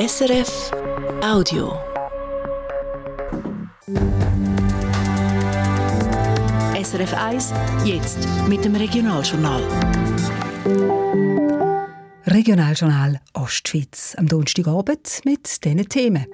SRF Audio. SRF 1, jetzt mit dem Regionaljournal. Regionaljournal Ostschweiz am Donnerstagabend mit diesen Themen.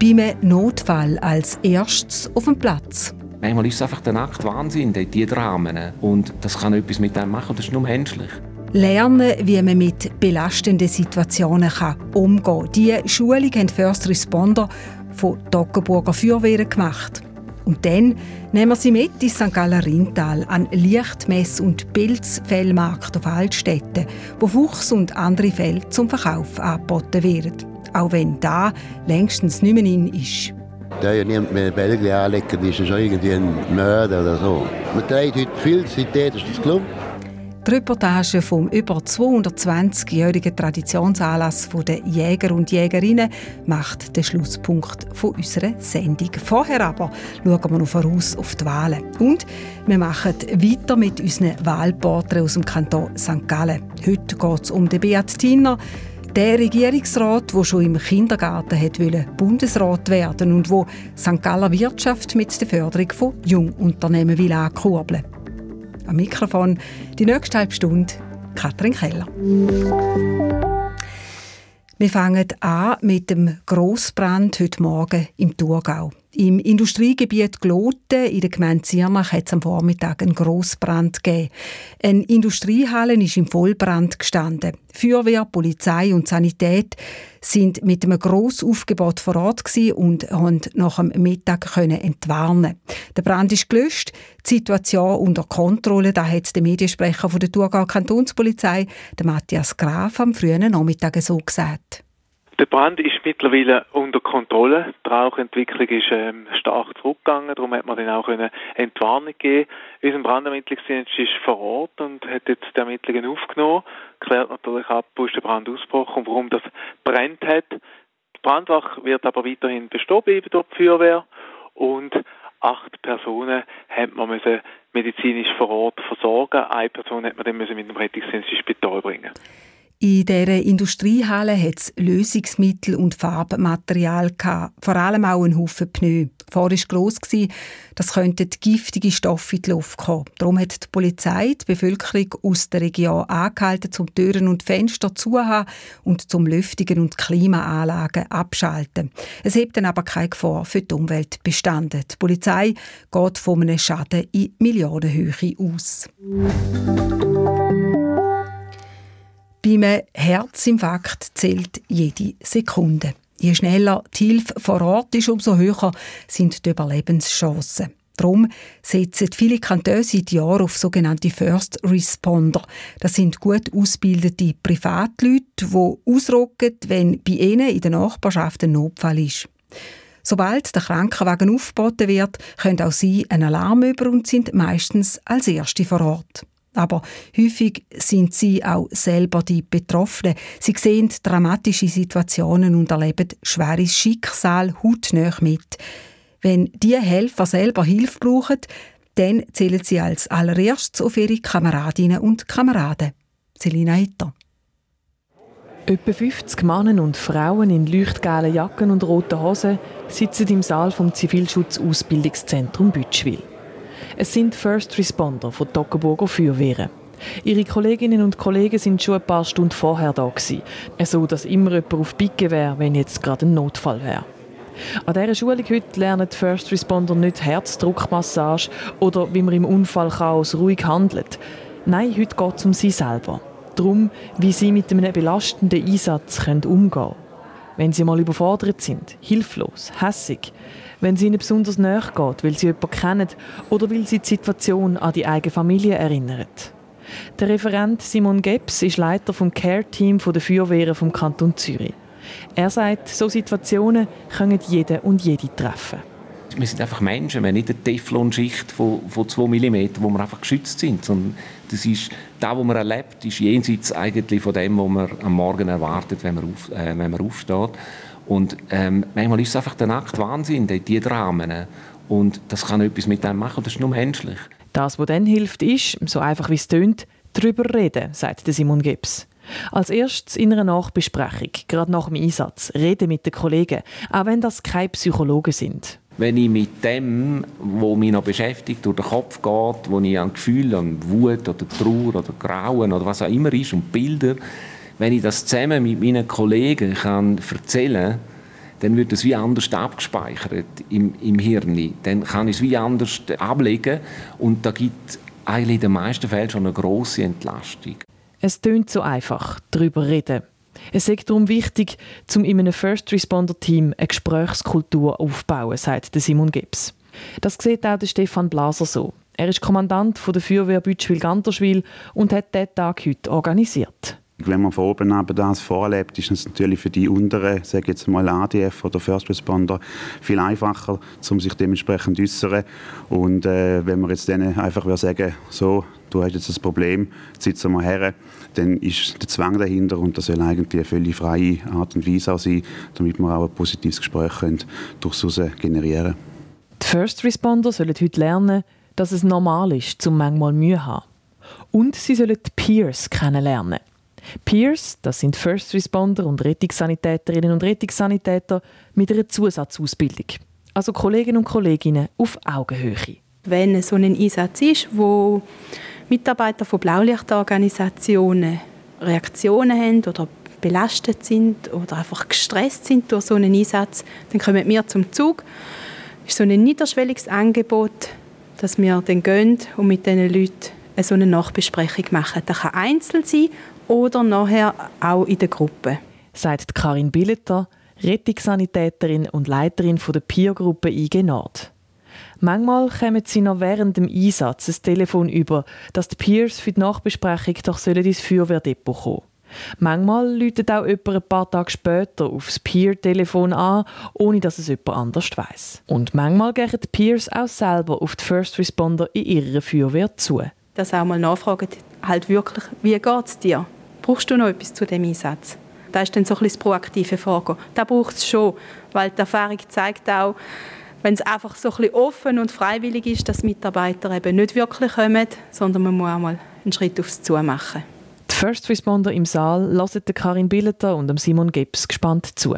Beim Notfall als erstes auf dem Platz. Manchmal ist es einfach der nackte Wahnsinn, die Dramen. Und das kann etwas mit einem machen, das ist nur menschlich. Lernen, wie man mit belastenden Situationen umgehen kann. Diese Schulung haben First Responder von Toggenburger Feuerwehren gemacht. Und dann nehmen wir sie mit ins St. Galler Rintal an Lichtmess- und Pilzfellmarkt auf Altstädten, wo Fuchs und andere Fälle zum Verkauf angeboten werden. Auch wenn da längstens nicht mehr in ist. Da ja niemand mehr Belgien anlegen, ist es irgendwie ein Mörder oder so. Man trägt heute viel, seitdem ist das gelungen. Die Reportage vom über 220-jährigen Traditionsanlass der Jäger und Jägerinnen macht den Schlusspunkt unserer Sendung. Vorher aber schauen wir noch voraus auf die Wahlen. Und wir machen weiter mit unseren Wahlporträts aus dem Kanton St. Gallen. Heute geht es um den Beat Tinner, der Regierungsrat, der schon im Kindergarten wollte Bundesrat werden und wo St. Galler Wirtschaft mit der Förderung von Jungunternehmen will ankurbeln am Mikrofon die nächste halbe Stunde Katrin Keller. Wir fangen an mit dem Grossbrand heute Morgen im Thurgau. Im Industriegebiet Gloten in der Gemeinde Ziermach hat es am Vormittag einen Grossbrand gegeben. Eine Industriehalle ist im Vollbrand gestanden. Feuerwehr, Polizei und Sanität sind mit einem Grossaufgebot vor Ort und konnten nach dem Mittag entwarnen. Der Brand ist gelöscht, die Situation unter Kontrolle. Da hat der Mediensprecher von der Thurgau Kantonspolizei, der Matthias Graf, am frühen Nachmittag so gesagt. Der Brand ist mittlerweile unter Kontrolle. Die Rauchentwicklung ist ähm, stark zurückgegangen, darum hat man dann auch eine Entwarnung geben. Unser Brandermittlungsdienst ist vor Ort und hat jetzt die Ermittlungen aufgenommen, klärt natürlich ab, wo ist der Brand ausgebrochen und warum das brennt hat. Die Brandwache wird aber weiterhin bestehen bleiben durch die Feuerwehr und acht Personen hat man müssen medizinisch vor Ort versorgen. Eine Person hat man dann müssen mit dem Rettungsdienst ins Spital bringen. In dieser Industriehalle hat es Lösungsmittel und Farbmaterial gehabt, vor allem auch einen Haufen Pneu. Gefahr war gross, dass könnten giftige Stoffe in die Luft kommen. Darum hat die Polizei die Bevölkerung aus der Region angehalten, zum Türen und Fenster zu haben und zum Lüftigen und Klimaanlagen abschalten. Es hebt dann aber keine Gefahr für die Umwelt bestanden. Die Polizei geht von einem Schaden in Millionenhöhe aus. Beim Herzinfarkt zählt jede Sekunde. Je schneller die Hilfe vor Ort ist, umso höher sind die Überlebenschancen. Darum setzen viele Kantone seit Jahren auf sogenannte First Responder. Das sind gut ausgebildete Privatleute, die ausrücken, wenn bei ihnen in der Nachbarschaft ein Notfall ist. Sobald der Krankenwagen aufgeboten wird, können auch sie einen Alarm über und sind meistens als Erste vor Ort. Aber häufig sind sie auch selber die Betroffenen. Sie sehen dramatische Situationen und erleben schweres Schicksal hautnah mit. Wenn die Helfer selber Hilfe brauchen, dann zählen sie als allererstes auf ihre Kameradinnen und Kameraden. Selina Hitter. Etwa 50 Männer und Frauen in leuchtgelben Jacken und roten Hosen sitzen im Saal vom Zivilschutzausbildungszentrum Bütschwil. Es sind First Responder von Toggenburger Feuerwehren. Ihre Kolleginnen und Kollegen sind schon ein paar Stunden vorher da gewesen, so dass immer jemand auf Picke wäre, wenn jetzt gerade ein Notfall wäre. An dieser Schulung heute lernen die First Responder nicht Herzdruckmassage oder wie man im Unfallchaos ruhig handelt. Nein, heute geht es um sie selber. Darum, wie sie mit einem belastenden Einsatz umgehen können. Wenn sie mal überfordert sind, hilflos, hässig, wenn es ihnen besonders nahe geht, weil sie jemanden kennen oder weil sie die Situation an die eigene Familie erinnert. Der Referent Simon Gebs ist Leiter vom Care-Team der Feuerwehren vom Kanton Zürich. Er sagt, so Situationen können jeder und jede treffen. Wir sind einfach Menschen, wir haben nicht eine Teflonschicht von, von 2 mm, wo wir einfach geschützt sind. Das ist, das, was man erlebt, ist jenseits eigentlich von dem, was man am Morgen erwartet, wenn man, auf, äh, wenn man aufsteht. Und ähm, manchmal ist es einfach der nackte Wahnsinn, die, die Dramen. Und das kann etwas mit einem machen, das ist nur menschlich. Das, was dann hilft, ist, so einfach wie es tönt, darüber reden, sagt Simon Gibbs. Als erstes in einer Nachbesprechung, gerade nach dem Einsatz, reden mit den Kollegen, auch wenn das keine Psychologen sind. Wenn ich mit dem, was mich noch beschäftigt, durch den Kopf geht, wo ich an Gefühle, an Wut oder Trauer oder Grauen oder was auch immer ist und Bilder, wenn ich das zusammen mit meinen Kollegen kann erzählen kann, dann wird es wie anders abgespeichert im, im Hirn. Dann kann ich es wie anders ablegen und da gibt eigentlich in den meisten Fällen schon eine grosse Entlastung. Es tönt so einfach, darüber reden. Es ist darum wichtig, um in einem First Responder Team eine Gesprächskultur aufzubauen, sagt Simon Gibbs. Das sieht auch Stefan Blaser so. Er ist Kommandant der Feuerwehr Bütschwil-Ganterschwil und hat diesen Tag heute organisiert. Wenn man von oben neben das vorlebt, ist es natürlich für die unteren, sage jetzt mal ADF oder First Responder, viel einfacher, um sich dementsprechend zu äußern. Und äh, wenn man jetzt denen einfach sagen so, du hast jetzt ein Problem, sitz mal her, dann ist der Zwang dahinter und das soll eigentlich eine völlig freie Art und Weise auch sein, damit wir auch ein positives Gespräch können durchs generieren. Die First Responder sollen heute lernen, dass es normal ist, zum manchmal Mühe zu haben. Und sie sollen die Peers kennenlernen. Peers, das sind First Responder und Rettungssanitäterinnen und Rettungssanitäter mit einer Zusatzausbildung. Also Kolleginnen und Kolleginnen auf Augenhöhe. Wenn so ein Einsatz ist, wo Mitarbeiter von Blaulichtorganisationen Reaktionen haben oder belastet sind oder einfach gestresst sind durch so einen Einsatz, dann kommen wir zum Zug. Das ist so ein niederschwelliges Angebot, dass wir dann gehen und mit diesen Leuten so eine Nachbesprechung machen. Das kann einzeln sein oder nachher auch in der Gruppe. Sagt Karin Billeter, Rettungssanitäterin und Leiterin der Peergruppe IG Nord. Manchmal kommen sie noch während dem Einsatz ein Telefon über, dass die Peers für die Nachbesprechung doch ins Feuerwehrdepot kommen Manchmal läutet auch jemand ein paar Tage später aufs Peer-Telefon an, ohne dass es jemand anders weiß. Und manchmal gehen die Peers auch selber auf die First Responder in ihrer Feuerwehr zu. Dass auch mal nachfragen, halt wirklich, wie geht es dir? Brauchst du noch etwas zu dem Einsatz? Das ist dann so ein bisschen das proaktive Vorgehen. Da braucht es schon, weil die Erfahrung zeigt auch, wenn es einfach so ein bisschen offen und freiwillig ist, dass Mitarbeiter eben nicht wirklich kommen, sondern man muss auch mal einen Schritt aufs Zu machen. Die First Responder im Saal lassen Karin Billeter und Simon Gibbs gespannt zu.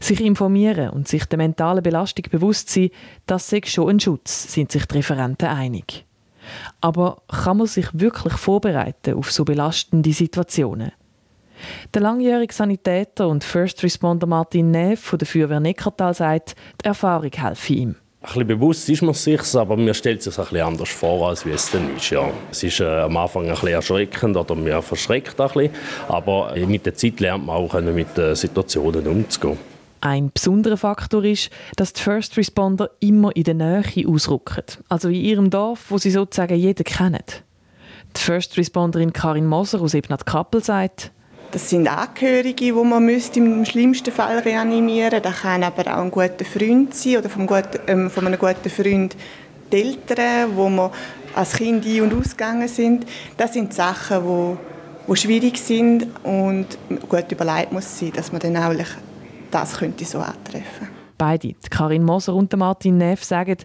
Sich informieren und sich der mentalen Belastung bewusst sein, das sei schon ein Schutz, sind sich die Referenten einig. Aber kann man sich wirklich vorbereiten auf so belastende Situationen? Der langjährige Sanitäter und First Responder Martin Neff von der Feuerwehr Neckartal sagt, die Erfahrung helfe ihm. Ein bisschen bewusst ist man sich, aber man stellt sich bisschen anders vor, als wie es dann ist. Ja. Es ist äh, am Anfang ein bisschen erschreckend oder man verschreckt ein bisschen, aber mit der Zeit lernt man auch, mit den Situationen umzugehen. Ein besonderer Faktor ist, dass die First Responder immer in der Nähe ausrücken, also in ihrem Dorf, wo sie sozusagen jeden kennen. Die First Responderin Karin Moser aus Ebnat Kappel sagt, das sind Angehörige, die man im schlimmsten Fall reanimieren müsste. Das kann aber auch ein guter Freund sein oder vom guten, ähm, von einem guten Freund die Eltern, wo man als Kind ein- und ausgegangen sind. Das sind Sachen, die, die schwierig sind und gut überlegt muss sein, dass man dann auch das könnte so antreffen. Beide, Karin Moser und Martin Neff, sagen,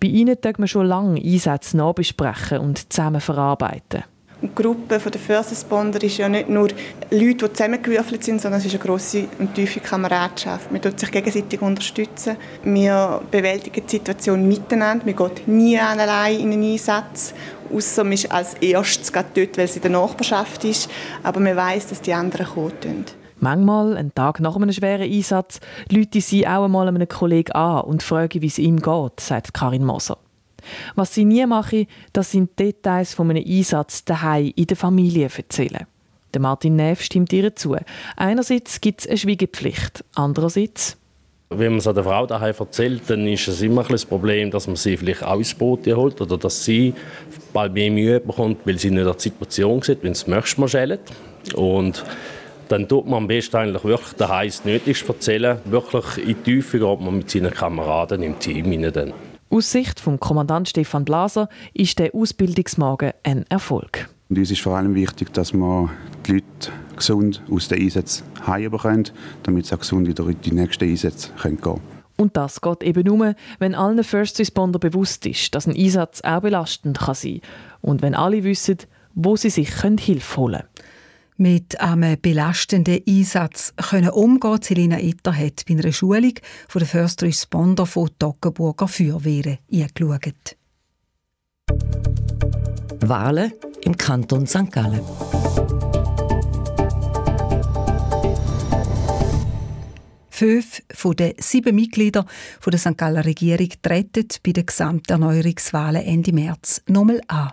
bei ihnen tut man schon lange Einsätze nachbesprechen und zusammen verarbeiten. die Gruppe der First Responder ist ja nicht nur Leute, die zusammengewürfelt sind, sondern es ist eine grosse und tiefe Kameradschaft. Man tut sich gegenseitig unterstützen. Wir bewältigen die Situation miteinander. Man geht nie allein in einen Einsatz, außer man ist als erstes dort, weil es in der Nachbarschaft ist. Aber man weiß, dass die anderen kommen. Manchmal, einen Tag nach einem schweren Einsatz, Leute sie auch einmal einem Kollegen an und fragen, wie es ihm geht, sagt Karin Moser. Was sie nie mache, das sind Details von einem Einsatz daheim in der Familie erzählen. Der Martin Neff stimmt ihr zu. Einerseits gibt es eine Schwiegepflicht, andererseits wenn man es der Frau daheim erzählt, dann ist es immer ein das Problem, dass man sie vielleicht auch ins Boot holt oder dass sie bald mehr Mühe bekommt, weil sie nicht an die Situation sieht, wenn es möchte man schälen. Und dann tut man am besten eigentlich wirklich daheim das Nötigste erzählen. Wirklich in die Tiefe geht man mit seinen Kameraden im Team hinein. Aus Sicht vom Kommandant Stefan Blaser ist der Ausbildungsmagen ein Erfolg. Und uns ist vor allem wichtig, dass wir die Leute gesund aus den Einsätzen heimbekommen, damit sie auch gesund wieder in die nächsten Einsätze gehen können. Und das geht eben nur, wenn allen First Responder bewusst ist, dass ein Einsatz auch belastend kann sein kann und wenn alle wissen, wo sie sich Hilfe holen können. Mit einem belastenden Einsatz können umgehen Selina Itter hat bei einer Schulung von der First Responder von Toggenburger Feuerwehren eingeschaut. Wahlen im Kanton St. Gallen. Fünf von den sieben Mitgliedern der St. Galler Regierung treten bei den Gesamterneuerungswahlen Ende März nochmal an.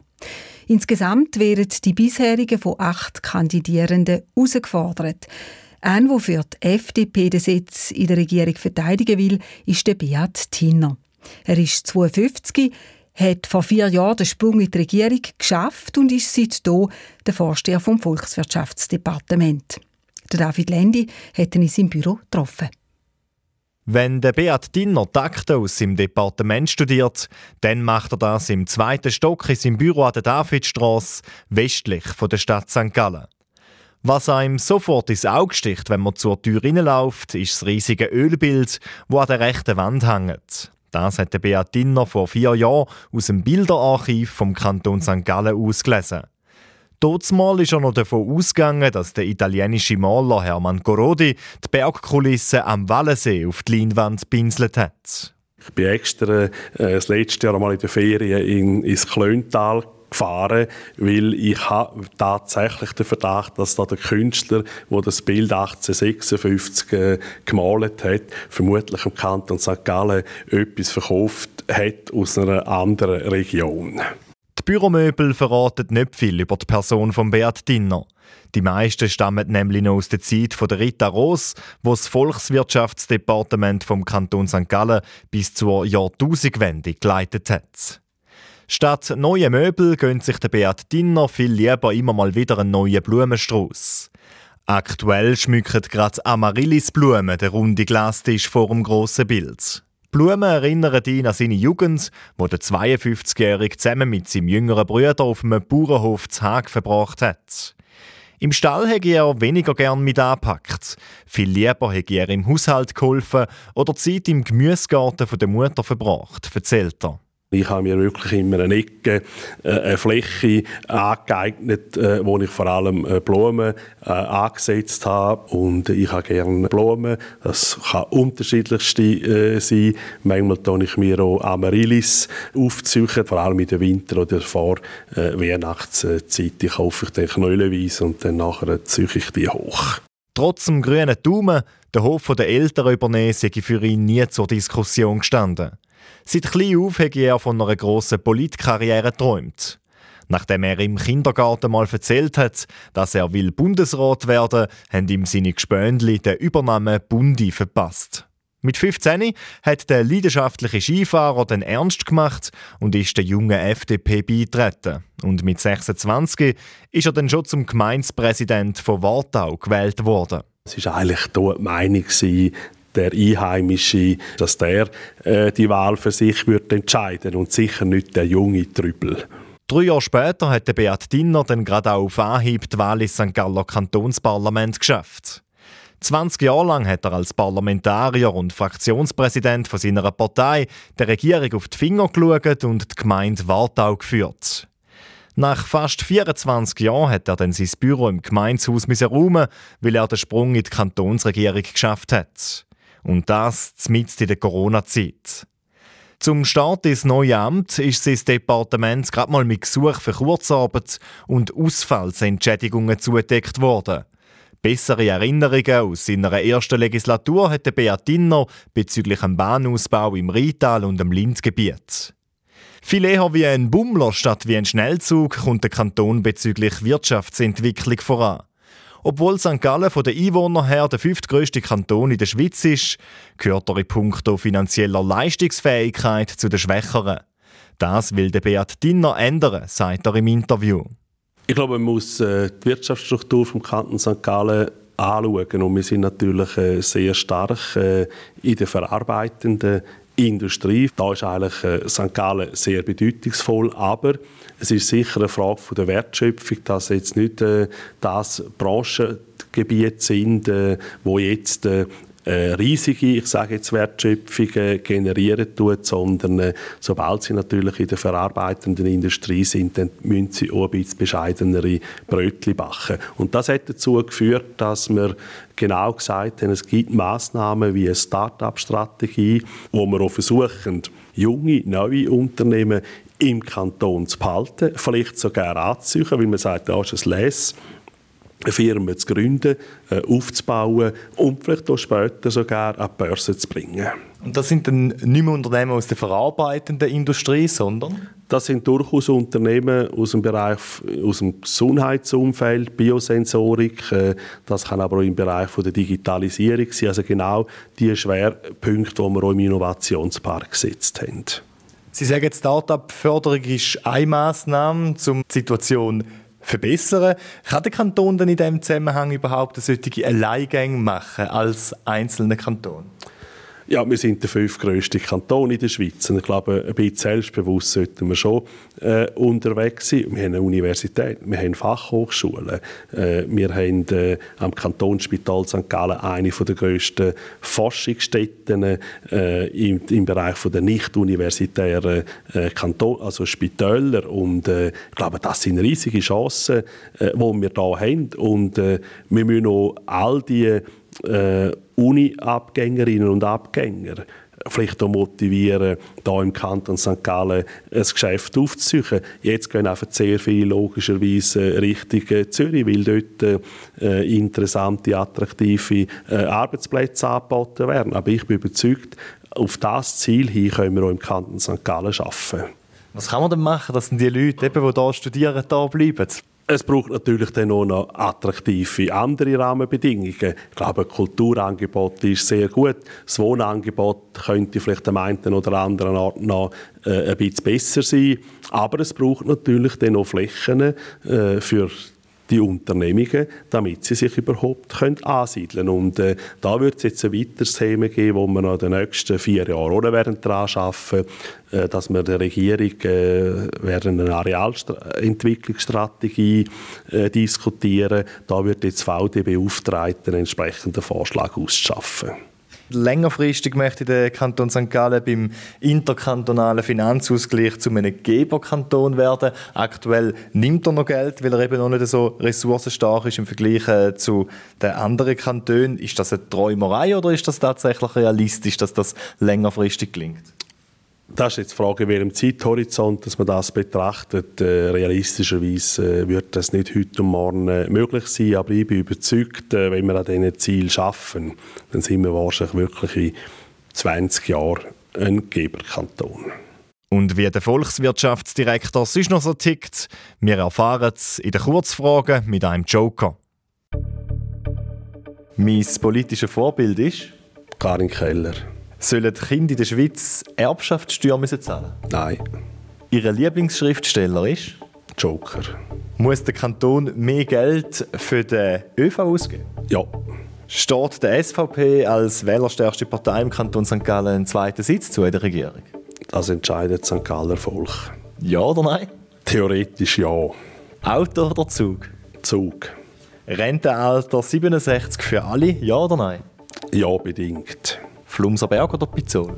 Insgesamt werden die bisherigen von acht Kandidierenden herausgefordert. Ein, der für die FDP den Sitz in der Regierung verteidigen will, ist der Beat Tinner. Er ist 52, hat vor vier Jahren den Sprung in die Regierung geschafft und ist seitdem der Vorsteher vom Volkswirtschaftsdepartement. Der David Lendi hat ihn in seinem Büro getroffen. Wenn der Beat Dinner aus seinem Departement studiert, dann macht er das im zweiten Stock in seinem Büro an der Davidstrasse, westlich von der Stadt St. Gallen. Was einem sofort ins Auge sticht, wenn man zur Tür hineinläuft, ist das riesige Ölbild, das an der rechten Wand hängt. Das hat der Beat Dinner vor vier Jahren aus dem Bilderarchiv vom Kanton St. Gallen ausgelesen. Mal ist er noch davon ausgegangen, dass der italienische Maler Hermann Gorodi die Bergkulisse am Wallensee auf die Leinwand pinselt hat. Ich bin extra äh, das letzte Jahr mal in der Ferien in, ins Klöntal gefahren, weil ich habe tatsächlich den Verdacht, dass da der Künstler, der das Bild 1856 äh, gemalt hat, vermutlich im Kanton St. Gallen etwas verkauft hat aus einer anderen Region. Büromöbel verraten nicht viel über die Person von Beat Dinner. Die meisten stammen nämlich noch aus der Zeit von der Rita Roos, wo das Volkswirtschaftsdepartement vom Kanton St. Gallen bis zur Jahrtausendwende geleitet hat. Statt neue Möbel gönnt sich der Beat Dinner viel lieber immer mal wieder einen neuen Blumenstrauß. Aktuell schmücken gerade Amaryllisblumen den runden Glastisch vor dem grossen Bild. Blumen erinnern ihn an seine Jugend, wo der 52-Jährige zusammen mit seinem jüngeren Bruder auf einem Bauernhof zu Haag verbracht hat. Im Stall hätte er weniger gern mit angepackt. Viel lieber hätte er im Haushalt geholfen oder Zeit im Gemüsegarten der Mutter verbracht, erzählt er. Ich habe mir wirklich immer eine Ecke, äh, eine Fläche angeeignet, äh, wo ich vor allem äh, Blumen angesetzt habe. Und ich habe gerne Blumen. Das kann unterschiedlichste sein. Manchmal tue ich mir auch Amaryllis aufziehen, vor allem in der Winter- oder vor Weihnachtszeit. Ich kaufe ich den knöllenweise und dann nachher ziehe ich die hoch. Trotz dem grünen Daumen, der Hof der Eltern übernehmen, sei für ihn nie zur Diskussion gestanden. Seit klein auf habe er von einer grossen Politkarriere geträumt. Nachdem er im Kindergarten mal erzählt hat, dass er will Bundesrat werden, haben ihm seine Gespöndli den Übernahme Bundi verpasst. Mit 15 hat der leidenschaftliche Skifahrer den Ernst gemacht und ist der jungen FDP beitreten. Und mit 26 ist er dann schon zum Gemeindepräsident von Wartau gewählt worden. Es war eigentlich die Meinung, der Einheimische, dass der äh, die Wahl für sich wird entscheiden und sicher nicht der junge Trübel. Drei Jahre später hat der Beat Dinner dann gerade auch auf Anhieb die Wahl ins St. Galler Kantonsparlament geschafft. 20 Jahre lang hat er als Parlamentarier und Fraktionspräsident von seiner Partei der Regierung auf die Finger geschaut und die Gemeinde Wartau geführt. Nach fast 24 Jahren hat er dann sein Büro im Gemeinshaus räumen weil er den Sprung in die Kantonsregierung geschafft hat. Und das mitten in der Corona-Zeit. Zum Start ins neue Amt ist sein Departement gerade mal mit Gesuch für Kurzarbeit und Ausfallsentschädigungen zugedeckt worden. Bessere Erinnerungen aus seiner ersten Legislatur hatte Beat Dinner bezüglich dem Bahnausbau im Rheintal und im Lindgebiet. Viel eher wie ein Bummler statt wie ein Schnellzug kommt der Kanton bezüglich Wirtschaftsentwicklung voran. Obwohl St. Gallen von den Einwohnern her der fünftgrößte Kanton in der Schweiz ist, gehört er in puncto finanzieller Leistungsfähigkeit zu den Schwächeren. Das will der Beat Dinner ändern, sagt er im Interview. Ich glaube, man muss äh, die Wirtschaftsstruktur vom Kanton St. Gallen anschauen. Und wir sind natürlich äh, sehr stark äh, in der verarbeitenden Industrie. Da ist eigentlich äh, St. Gallen sehr bedeutungsvoll, aber es ist sicher eine Frage der Wertschöpfung, dass jetzt nicht äh, das Branchengebiet sind, äh, wo jetzt äh, riesige, ich sage jetzt Wertschöpfungen generieren tut, sondern äh, sobald sie natürlich in der verarbeitenden Industrie sind, dann müssen sie auch ein bisschen bescheidenere Brötchen backen. Und das hat dazu geführt, dass wir genau gesagt haben, es gibt Maßnahmen wie eine Start-up-Strategie, wo wir auch versuchen, junge, neue Unternehmen im Kanton zu behalten, vielleicht sogar anzuziehen, weil man sagt, da ist ein Les eine Firma zu gründen, äh, aufzubauen und vielleicht auch später sogar an die Börse zu bringen. Und das sind dann nicht mehr Unternehmen aus der verarbeitenden Industrie, sondern? Das sind durchaus Unternehmen aus dem Bereich, aus dem Gesundheitsumfeld, Biosensorik. Äh, das kann aber auch im Bereich der Digitalisierung sein. Also genau die Schwerpunkte, die wir auch im Innovationspark gesetzt haben. Sie sagen, Start-up-Förderung ist eine Massnahme, um die Situation verbessern. Kann der Kanton dann in diesem Zusammenhang überhaupt eine solche Alleingänge machen als einzelner Kanton? Ja, wir sind der fünftgrößte Kanton in der Schweiz. Und ich glaube, ein bisschen selbstbewusst sollten wir schon äh, unterwegs sein. Wir haben eine Universität, wir haben Fachhochschulen, äh, wir haben äh, am Kantonsspital St. Gallen eine der grössten Forschungsstätten äh, im, im, Bereich der nicht-universitären äh, Kanton, also Spitäler. Und äh, ich glaube, das sind riesige Chancen, äh, die wir hier haben. Und wir müssen auch all die äh, Uni-Abgängerinnen und Abgänger vielleicht auch motivieren, hier im Kanton St. Gallen ein Geschäft aufzusuchen. Jetzt gehen einfach sehr viele logischerweise Richtung Zürich, weil dort äh, interessante, attraktive äh, Arbeitsplätze angeboten werden. Aber ich bin überzeugt, auf das Ziel hin können wir auch im Kanton St. Gallen arbeiten. Was kann man denn machen, dass die Leute, die hier studieren, hier bleiben? Es braucht natürlich dann auch noch attraktive andere Rahmenbedingungen. Ich glaube, ein Kulturangebot ist sehr gut. Das Wohnangebot könnte vielleicht am einen oder anderen Ort noch äh, ein bisschen besser sein. Aber es braucht natürlich dann auch Flächen äh, für die Unternehmungen, damit sie sich überhaupt können ansiedeln können. Und äh, da wird es jetzt ein weiteres Thema geben, wo wir noch in den nächsten vier Jahren auch werden daran arbeiten, äh, dass wir der Regierung äh, werden eine Arealentwicklungsstrategie äh, diskutieren. Da wird jetzt VD beauftragt, einen entsprechenden Vorschlag auszuschaffen. Längerfristig möchte der Kanton St. Gallen beim interkantonalen Finanzausgleich zu einem Geberkanton werden. Aktuell nimmt er noch Geld, weil er eben noch nicht so ressourcenstark ist im Vergleich äh, zu den anderen Kantonen. Ist das eine Träumerei oder ist das tatsächlich realistisch, dass das längerfristig gelingt? Das ist jetzt die Frage, in welchem Zeithorizont dass man das betrachtet. Äh, realistischerweise äh, wird das nicht heute und morgen äh, möglich sein, aber ich bin überzeugt, äh, wenn wir an diesen Zielen schaffen, dann sind wir wahrscheinlich wirklich in 20 Jahren ein Geberkanton. Und wie der Volkswirtschaftsdirektor sonst noch so tickt, wir erfahren es in den Kurzfragen mit einem Joker. Mein politisches Vorbild ist? Karin Keller. Sollen die Kinder in der Schweiz Erbschaftssteuer müssen zahlen? Nein. Ihr Lieblingsschriftsteller ist? Joker. Muss der Kanton mehr Geld für den ÖV ausgeben? Ja. Steht der SVP als wählerstärkste Partei im Kanton St. Gallen einen zweiten Sitz zu in der Regierung? Das entscheidet St. Galler Volk. Ja oder nein? Theoretisch ja. Auto oder Zug? Zug. Rentenalter 67 für alle? Ja oder nein? Ja, bedingt. Flumserberg oder Pizzol?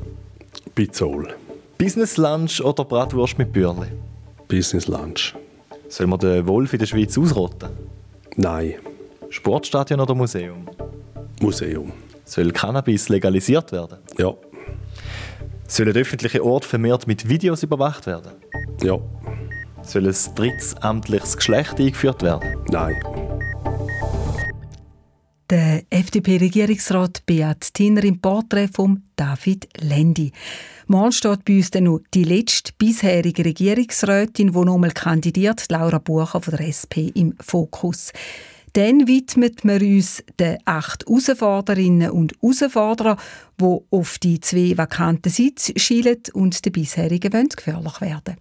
Pizzol. Business Lunch oder Bratwurst mit Bürli? Business Lunch. Soll man den Wolf in der Schweiz ausrotten? Nein. Sportstadion oder Museum? Museum. Soll Cannabis legalisiert werden? Ja. Sollen öffentliche Orte vermehrt mit Videos überwacht werden? Ja. Soll ein drittes amtliches Geschlecht eingeführt werden? Nein. Der FDP-Regierungsrat Beat Tiner im Porträt von David Lendi. Morgen steht bei uns dann noch die letzte bisherige Regierungsrätin, die nochmal kandidiert, Laura Bucher von der SP, im Fokus. Dann widmet wir uns den acht Herausforderinnen und Herausforderern, die auf die zwei vakanten Sitze schielen und den bisherigen gefährlich werden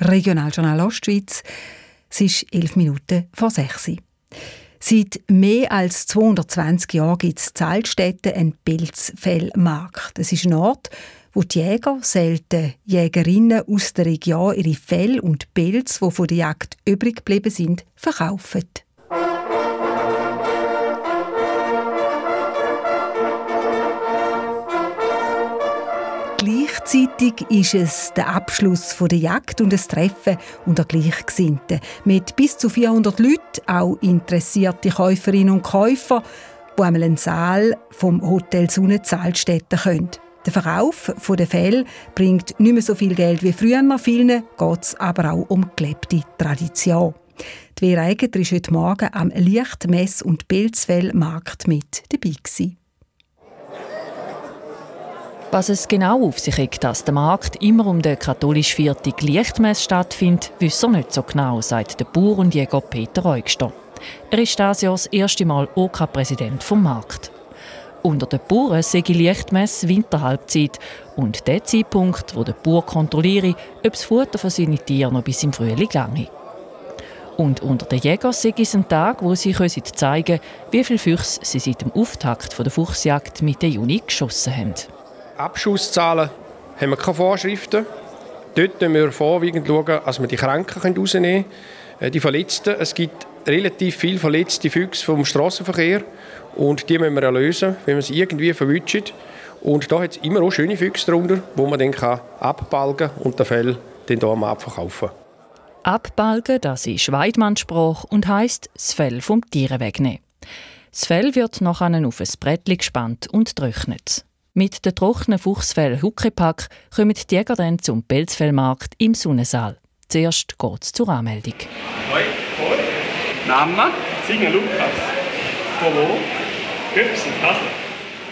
Regionaljournal Ostschweiz. Es ist elf Minuten vor sechs. Seit mehr als 220 Jahren gibt es in Zeltstätten einen Pilzfellmarkt. Das ist ein Ort, wo die Jäger selten Jägerinnen aus der Region ihre Fell und Pelz, die von der Jagd übrig geblieben sind, verkaufen. Gleichzeitig ist es der Abschluss der Jagd und das Treffen unter Gleichgesinnten. Mit bis zu 400 Leuten, auch interessierte Käuferinnen und Käufer, die einmal einen Saal vom Hotel Sonnenzahl stätten können. Der Verkauf der Fell bringt nicht mehr so viel Geld wie früher. Vielen geht es aber auch um gelebte Tradition. Die Vera Egger war heute Morgen am Lichtmess- und Pilzfellmarkt mit dabei. Gewesen. Was es genau auf sich hat, dass der Markt immer um den katholisch vierten Lichtmess stattfindet, wissen wir nicht so genau, sagt der Bauer und Jäger Peter Eugster. Er ist dieses Jahr das erste Mal OK-Präsident vom Markt. Unter den Bauern sei Lichtmess Winterhalbzeit und der Zeitpunkt, wo der Bauer kontrolliere, ob das Futter für seine Tiere noch bis im Frühling lange. Und unter den Jägern sei es ein Tag, wo sie zeigen können, wie viele Füchse sie seit dem Auftakt der Fuchsjagd Mitte Juni geschossen haben. Abschusszahlen haben wir keine Vorschriften. Dort schauen wir vorwiegend, schauen, dass wir die Kranken rausnehmen können, äh, die Verletzten. Es gibt relativ viele verletzte Füchse vom Straßenverkehr und die müssen wir erlösen, wenn wir sie irgendwie verwünschen. Und da hat es immer auch schöne Füchse darunter, wo man dann abbalgen kann und den Fell dann hier am abverkaufen Abbalgen, das ist Weidmannsspruch und heisst das Fell vom Tier wegnehmen. Das Fell wird nachher auf ein Brettchen gespannt und trocknet. Mit den trockenen Fuchsfell Huckepack kommen die Jäger dann zum Pelzfellmarkt im Sonnensaal. Zuerst geht es zur Anmeldung. Hoi, hoi. Name? Singer Lukas. Von wo? Göpsen.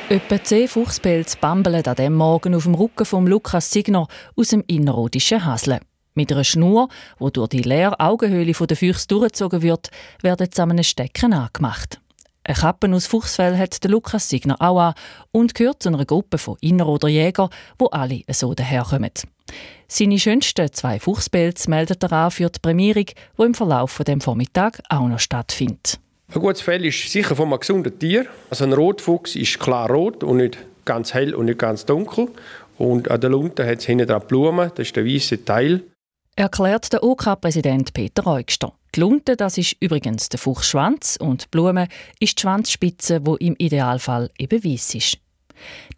Etwa zehn Fuchspelze bambeln an diesem Morgen auf dem Rücken von Lukas Signer aus dem innerrhodischen Hasle. Mit einer Schnur, die durch die leere Augenhöhle der Füchse durchgezogen wird, werden sie an einem Stecken angemacht. Eine Kappe aus Fuchsfell hat der Lukas Signer auch an und gehört zu einer Gruppe von Inneroder Jäger, wo alle so daherkommen. Seine schönsten zwei Fuchspelze meldet er an für die Prämierung, die im Verlauf des Vormittags auch noch stattfindet. Ein gutes Fell ist sicher von einem gesunden Tier. Also ein Rotfuchs ist klar rot und nicht ganz hell und nicht ganz dunkel. Und an der Lunte hat es hinten dran Blumen, das ist der weiße Teil. Erklärt der OK-Präsident Peter Eugster. Die Lunte, das ist übrigens der Fuchsschwanz und die Blume ist die Schwanzspitze, wo im Idealfall eben weiß ist.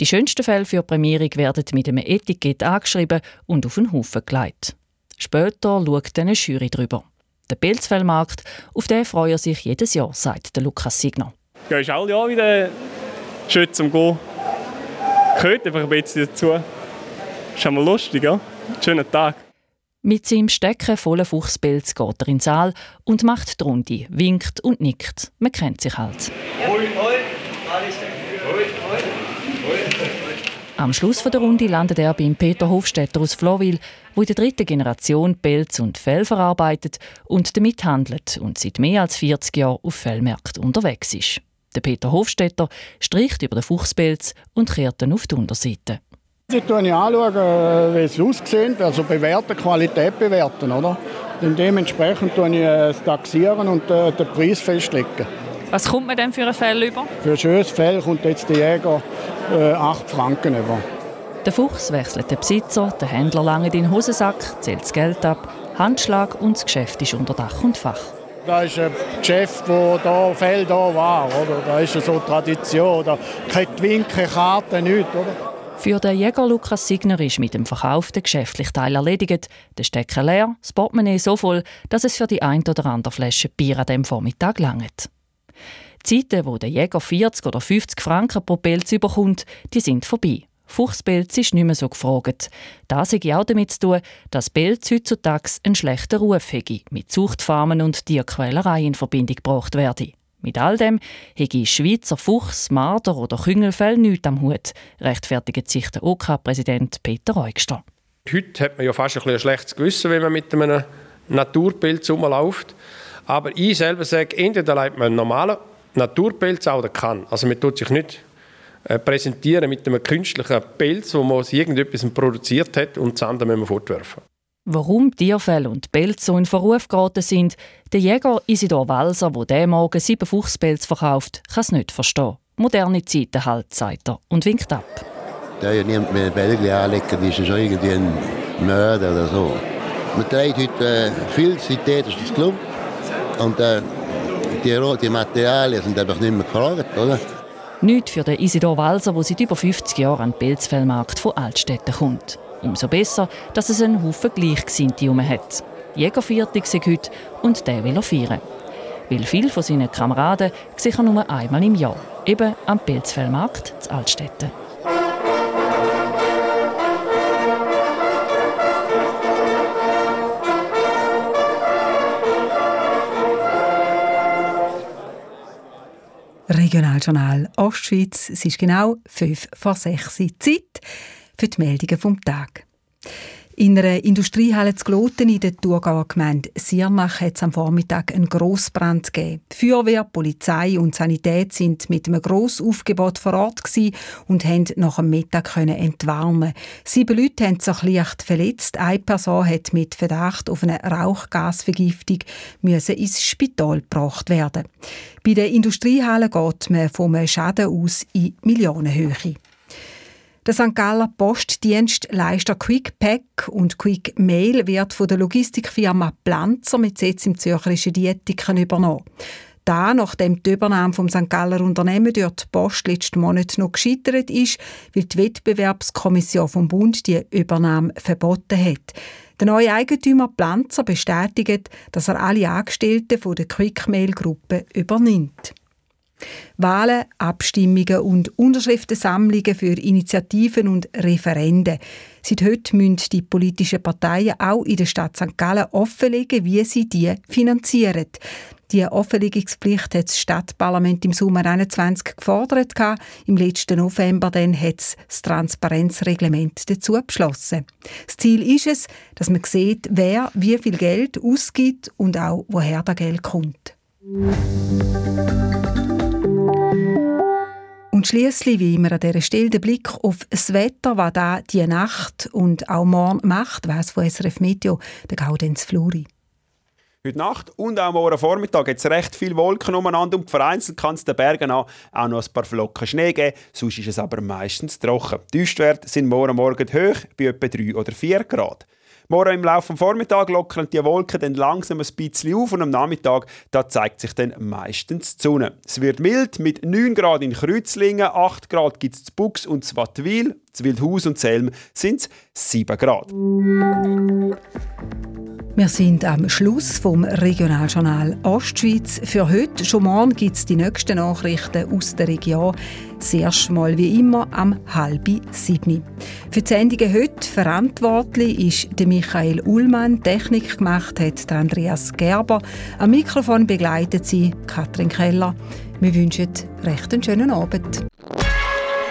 Die schönsten Fälle für die Prämierung werden mit einem Etikett angeschrieben und auf einen Haufen gelegt. Später schaut eine Jury drüber. Der Pilzfellmarkt, auf den freut er sich jedes Jahr, sagt der Lukas Signer. Ja, ist alle Jahr wieder schön zum Gehen. Gehört einfach ein bisschen dazu. Ist einmal lustig, ja? Schönen Tag. Mit seinem Stecken vollen Fuchspelz geht er in den Saal und macht die Runde, winkt und nickt. Man kennt sich halt. Am Schluss der Runde landet er beim Peter Hofstetter aus Florwil, wo in der dritten Generation Pelz und Fell verarbeitet und damit handelt und seit mehr als 40 Jahren auf Fellmärkten unterwegs ist. Der Peter Hofstetter streicht über den Fuchspelz und kehrt dann auf die Unterseite. Ich schaue anschauen, äh, wie es aussieht, also bewerten, Qualität bewerten, oder? Und dementsprechend tue ich es äh, taxieren und äh, den Preis festlegen. Was kommt man denn für ein Fell über? Für ein schönes Fell kommt jetzt der Jäger äh, 8 Franken über. Der Fuchs wechselt den Besitzer, der Händler lange in den Hosensack, zählt das Geld ab, Handschlag und das Geschäft ist unter Dach und Fach. Da ist ein Geschäft, wo da Fell da war, oder? Da ist so Tradition, da keine Winke, Karte, nichts, oder? Für den Jäger Lukas Signer ist mit dem verkauften geschäftlichen Teil erledigt, der Stecker leer, das Portemonnaie so voll, dass es für die ein oder andere Flasche Bier an diesem Vormittag langt. Zeiten, wo der Jäger 40 oder 50 Franken pro Pelz überkommt, die sind vorbei. Fuchspelz ist nicht mehr so gefragt. Das hat auch damit zu tun, dass Pelz heutzutage einen schlechten Ruf hätte, mit Zuchtfarmen und Tierquälerei in Verbindung gebracht werde. Mit all dem hätte Schweizer Fuchs, Marder oder Küngelfell nichts am Hut, rechtfertigt sich der OK-Präsident Peter Eugster. Heute hat man ja fast ein, ein schlechtes Gewissen, wenn man mit einem Naturpilz rumläuft. Aber ich selber sage, entweder leitet man einen normalen Naturpilz oder kann. Also man tut sich nicht äh, präsentieren mit einem künstlichen Pilz, wo man irgendetwas produziert hat und das andere müssen wir fortwerfen. Warum Tierfell und Pelz so in Verruf geraten sind, der Jäger Isidor Walser, der diesen Morgen sieben Fuchspelz verkauft, kann es nicht verstehen. Moderne Zeiten halt, sagt er und winkt ab. da ja niemand mehr Belgien anlegen, ist ja schon irgendwie ein Mörder oder so. Man trägt heute äh, viel synthetisches Klump und äh, die, die Materialien sind einfach nicht mehr gefragt, oder? Nicht für den Isidor Walser, der seit über 50 Jahren an den Pilzfellmarkt von Altstädten kommt. Umso besser, dass es einen Haufen Gleichgesinnte herum hat. Jägerviertig sei heute und der will er feiern. Weil viele von seinen Kameraden sieht nur einmal im Jahr, eben am Pilzfellmarkt zu Altstädten. Regionaljournal Ostschweiz. Es ist genau 5 vor 6 Uhr Zeit für die Meldungen vom Tag. In einer Industriehalle zu Gloten in der Thurgauer Gemeinde Siernach hat es am Vormittag einen Grossbrand gegeben. Feuerwehr, Polizei und Sanität sind mit einem Grossaufgebot vor Ort und haben nach dem Mittag entwarnen. Sieben Leute haben sich leicht verletzt. Eine Person hat mit Verdacht auf eine Rauchgasvergiftung müssen ins Spital gebracht werden. Bei der Industriehalle geht man vom Schaden aus in Millionenhöhe. Der St. Galler Postdienstleister QuickPack und Quick Mail wird von der Logistikfirma Planzer mit Sitz im zürcherischen Dietiken übernommen. Da, nachdem die Übernahme vom St. Galler Unternehmen durch die Post letzten Monat noch gescheitert ist, weil die Wettbewerbskommission vom Bund die Übernahme verboten hat. Der neue Eigentümer Planzer bestätigt, dass er alle Angestellten von der Quickmail-Gruppe übernimmt. Wahlen, Abstimmungen und Unterschriftensammlungen für Initiativen und Referenden. Seit heute müssen die politischen Parteien auch in der Stadt St. Gallen offenlegen, wie sie die finanzieren. Die Offenlegungspflicht hat das Stadtparlament im Sommer 2021 gefordert. Im letzten November dann hat es das Transparenzreglement dazu beschlossen. Das Ziel ist es, dass man sieht, wer wie viel Geld ausgibt und auch woher das Geld kommt. Und schließlich wie immer an dieser Stelle der Blick auf das Wetter, was da die Nacht und auch morgen macht, weiß von SRF Meteo, der Gaudenz Fluri. Heute Nacht und auch morgen Vormittag gibt es recht viele Wolken umeinander und vereinzelt kann es den Bergen auch noch ein paar Flocken Schnee geben, sonst ist es aber meistens trocken. Die Tiefstwerte sind morgen Morgen hoch, bei etwa 3 oder 4 Grad. Morgen im Laufe des Vormittags lockern die Wolken dann langsam ein bisschen auf und am Nachmittag da zeigt sich dann meistens die Sonne. Es wird mild mit 9 Grad in Kreuzlingen, 8 Grad gibt es zu Bux und zu Wattwil, zu Wildhaus und Selm sind es 7 Grad. Wir sind am Schluss vom Regionaljournal Ostschweiz. Für heute, schon morgen, gibt es die nächsten Nachrichten aus der Region. Zuerst mal wie immer am halben sieben. Für die Sendungen heute verantwortlich ist Michael Ullmann. Technik gemacht hat Andreas Gerber. Am Mikrofon begleitet sie Katrin Keller. Wir wünschen recht einen schönen Abend.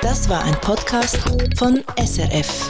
Das war ein Podcast von SRF.